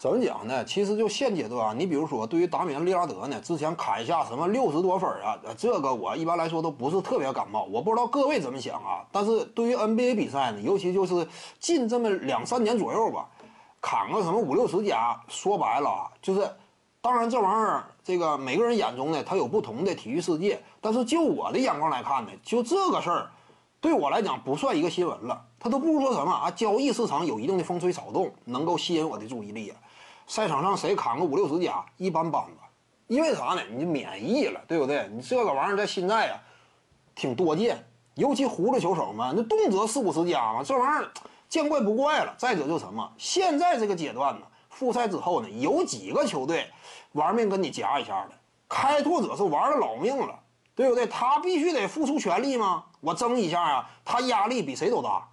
怎么讲呢？其实就现阶段啊，你比如说对于达米安·利拉德呢，之前砍下什么六十多分啊，这个我一般来说都不是特别感冒。我不知道各位怎么想啊？但是对于 NBA 比赛呢，尤其就是近这么两三年左右吧，砍个什么五六十加，说白了啊，就是，当然这玩意儿这个每个人眼中呢，他有不同的体育世界。但是就我的眼光来看呢，就这个事儿，对我来讲不算一个新闻了。他都不如说什么啊，交易市场有一定的风吹草动，能够吸引我的注意力啊。赛场上谁扛个五六十加，一般般吧。因为啥呢？你免疫了，对不对？你这个玩意儿在现在啊，挺多见。尤其胡子球手们，那动辄四五十加嘛，这玩意儿见怪不怪了。再者就什么，现在这个阶段呢，复赛之后呢，有几个球队玩命跟你夹一下的？开拓者是玩了老命了，对不对？他必须得付出全力吗？我争一下啊，他压力比谁都大。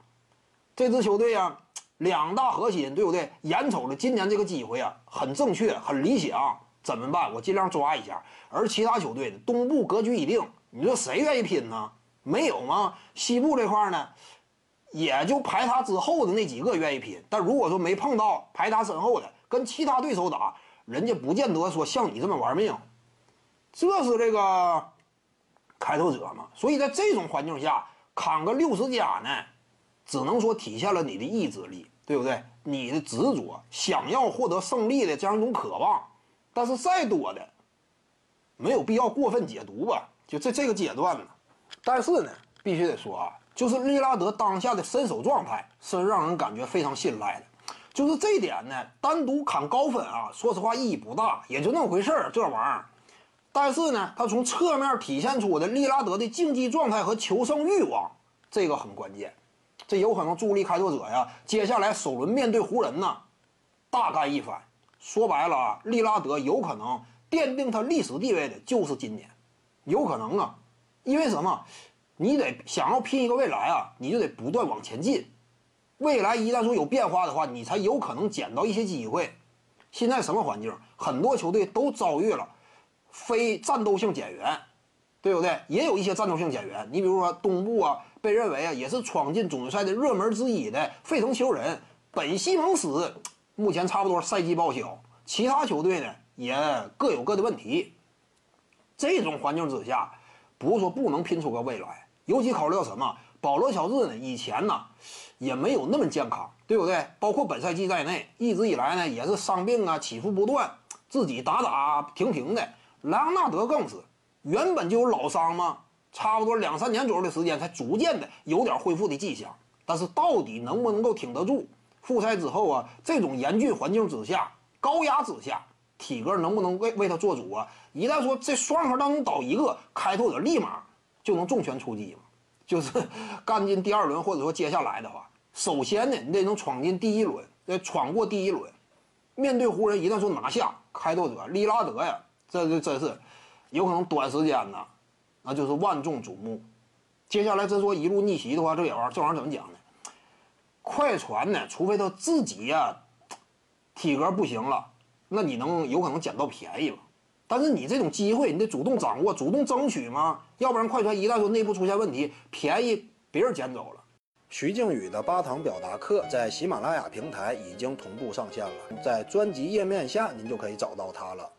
这支球队呀。两大核心，对不对？眼瞅着今年这个机会啊，很正确，很理想，怎么办？我尽量抓一下。而其他球队的东部格局已定，你说谁愿意拼呢？没有吗？西部这块呢，也就排他之后的那几个愿意拼。但如果说没碰到排他身后的，跟其他对手打，人家不见得说像你这么玩命。这是这个开拓者嘛？所以在这种环境下，砍个六十加呢？只能说体现了你的意志力，对不对？你的执着，想要获得胜利的这样一种渴望。但是再多的，没有必要过分解读吧？就这这个阶段呢。但是呢，必须得说啊，就是利拉德当下的身手状态是让人感觉非常信赖的。就是这点呢，单独砍高分啊，说实话意义不大，也就那么回事儿，这玩意儿。但是呢，他从侧面体现出的利拉德的竞技状态和求胜欲望，这个很关键。这有可能助力开拓者呀，接下来首轮面对湖人呢，大干一番。说白了啊，利拉德有可能奠定他历史地位的就是今年，有可能啊，因为什么？你得想要拼一个未来啊，你就得不断往前进。未来一旦说有变化的话，你才有可能捡到一些机会。现在什么环境？很多球队都遭遇了非战斗性减员，对不对？也有一些战斗性减员，你比如说东部啊。被认为啊，也是闯进总决赛的热门之一的费城球人本西蒙斯，目前差不多赛季报销。其他球队呢，也各有各的问题。这种环境之下，不是说不能拼出个未来。尤其考虑到什么，保罗乔治呢，以前呢也没有那么健康，对不对？包括本赛季在内，一直以来呢也是伤病啊起伏不断，自己打打停停的。莱昂纳德更是原本就有老伤嘛。差不多两三年左右的时间，才逐渐的有点恢复的迹象。但是到底能不能够挺得住？复赛之后啊，这种严峻环境之下，高压之下，体格能不能为为他做主啊？一旦说这双核当中倒一个，开拓者立马就能重拳出击嘛？就是干进第二轮，或者说接下来的话，首先呢，你得能闯进第一轮，得闯过第一轮。面对湖人，一旦说拿下开拓者，利拉德呀，这这真是有可能短时间呢。那就是万众瞩目。接下来真说一路逆袭的话，这玩意儿这玩意儿怎么讲呢？快船呢，除非他自己呀体格不行了，那你能有可能捡到便宜了？但是你这种机会，你得主动掌握、主动争取吗？要不然快船一旦说内部出现问题，便宜别人捡走了。徐静宇的八堂表达课在喜马拉雅平台已经同步上线了，在专辑页面下您就可以找到它了。